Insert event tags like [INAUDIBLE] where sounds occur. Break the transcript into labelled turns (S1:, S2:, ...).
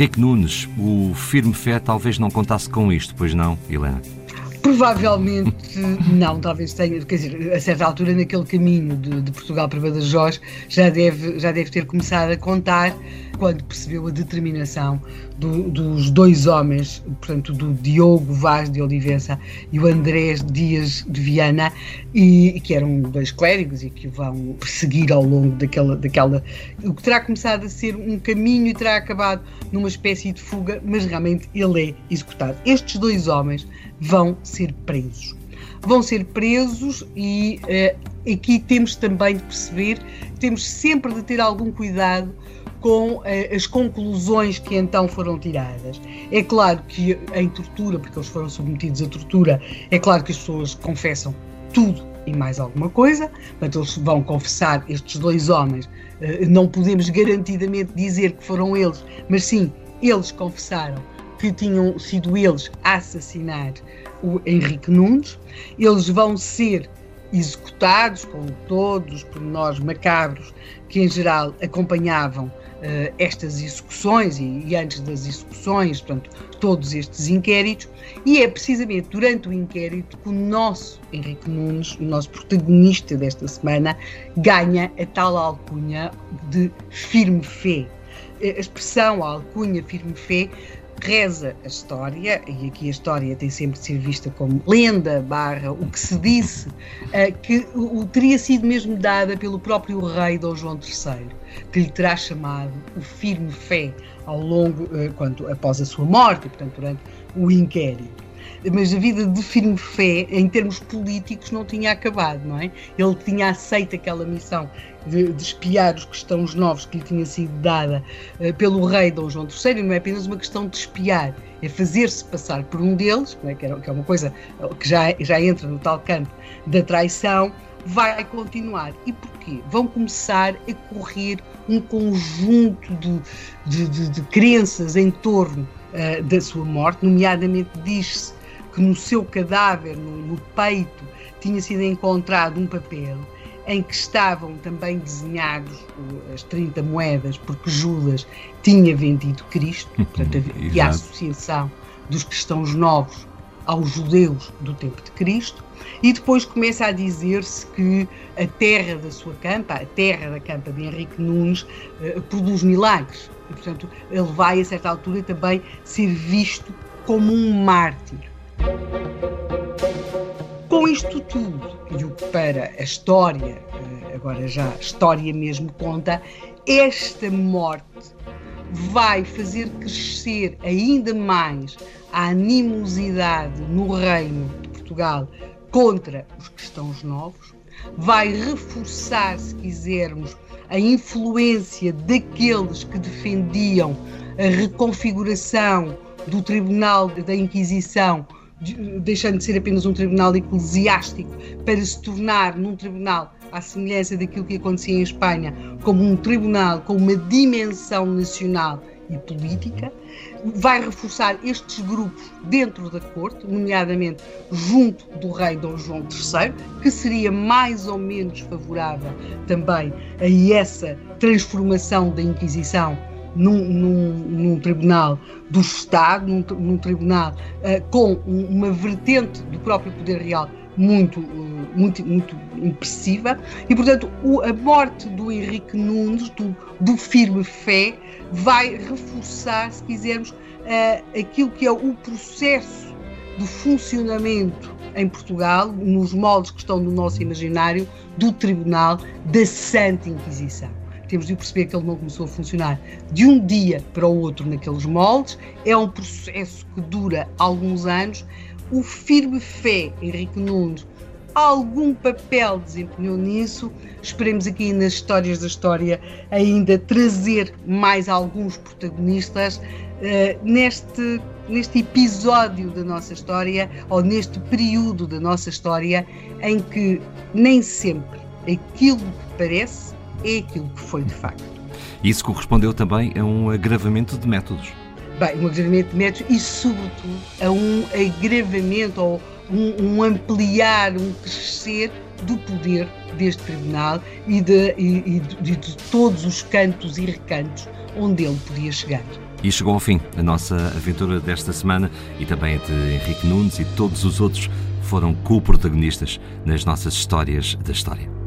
S1: Henrique Nunes, o firme fé talvez não contasse com isto, pois não, Helena?
S2: Provavelmente não, talvez tenha, quer dizer, a certa altura naquele caminho de, de, Portugal para Badajoz já deve, já deve ter começado a contar quando percebeu a determinação do, dos dois homens, portanto do Diogo Vaz de Olivença e o Andrés Dias de Viana, e que eram dois clérigos e que vão perseguir ao longo daquela, daquela. o que terá começado a ser um caminho e terá acabado numa espécie de fuga, mas realmente ele é executado. Estes dois homens vão ser presos. Vão ser presos e uh, aqui temos também de perceber, temos sempre de ter algum cuidado com uh, as conclusões que então foram tiradas. É claro que em tortura, porque eles foram submetidos à tortura, é claro que as pessoas confessam tudo e mais alguma coisa, portanto eles vão confessar, estes dois homens, uh, não podemos garantidamente dizer que foram eles, mas sim, eles confessaram que tinham sido eles a assassinar o Henrique Nunes. Eles vão ser executados com todos os pormenores macabros que, em geral, acompanhavam uh, estas execuções e, e, antes das execuções, portanto, todos estes inquéritos. E é precisamente durante o inquérito que o nosso Henrique Nunes, o nosso protagonista desta semana, ganha a tal alcunha de firme fé. A expressão, a alcunha firme fé, reza a história, e aqui a história tem sempre de ser vista como lenda, barra, o que se disse, uh, [LAUGHS] que o, teria sido mesmo dada pelo próprio rei Dom João III, que lhe terá chamado o firme fé ao longo, uh, quando, após a sua morte, portanto, durante o inquérito mas a vida de firme fé, em termos políticos, não tinha acabado, não é? Ele tinha aceito aquela missão de, de espiar os cristãos novos que lhe tinha sido dada uh, pelo rei Dom João III, não é apenas uma questão de espiar, é fazer-se passar por um deles, é? que, é uma coisa que já, já entra no tal campo da traição, vai continuar. E porquê? Vão começar a correr um conjunto de, de, de, de crenças em torno uh, da sua morte, nomeadamente diz-se que no seu cadáver, no, no peito, tinha sido encontrado um papel em que estavam também desenhados as 30 moedas, porque Judas tinha vendido Cristo, [LAUGHS] portanto havia a associação dos cristãos novos aos judeus do tempo de Cristo, e depois começa a dizer-se que a terra da sua campa, a terra da campa de Henrique Nunes, uh, produz milagres. E, portanto, ele vai, a certa altura, também ser visto como um mártir. Com isto tudo, e o que para a história, eh, agora já história mesmo conta, esta morte vai fazer crescer ainda mais a animosidade no reino de Portugal contra os cristãos novos, vai reforçar, se quisermos, a influência daqueles que defendiam a reconfiguração do Tribunal da Inquisição deixando de ser apenas um tribunal eclesiástico para se tornar num tribunal à semelhança daquilo que acontecia em Espanha, como um tribunal com uma dimensão nacional e política, vai reforçar estes grupos dentro da corte, nomeadamente junto do rei Dom João III, que seria mais ou menos favorável também a essa transformação da Inquisição num, num, num tribunal do Estado, num, num tribunal uh, com uma vertente do próprio poder real muito, muito, muito impressiva. E, portanto, o, a morte do Henrique Nunes, do, do firme fé, vai reforçar, se quisermos, uh, aquilo que é o processo de funcionamento em Portugal, nos moldes que estão no nosso imaginário, do Tribunal da Santa Inquisição. Temos de perceber que ele não começou a funcionar de um dia para o outro naqueles moldes, é um processo que dura alguns anos. O firme fé, Henrique Nunes, algum papel desempenhou nisso. Esperemos aqui nas histórias da história ainda trazer mais alguns protagonistas uh, neste, neste episódio da nossa história, ou neste período da nossa história, em que nem sempre aquilo que parece é aquilo que foi de facto.
S1: Isso correspondeu também a um agravamento de métodos.
S2: Bem, um agravamento de métodos e, sobretudo, a um agravamento ou um, um ampliar, um crescer do poder deste tribunal e de, e, e de, de todos os cantos e recantos onde ele podia chegar.
S1: E chegou ao fim a nossa aventura desta semana e também a de Henrique Nunes e todos os outros foram co-protagonistas nas nossas histórias da história.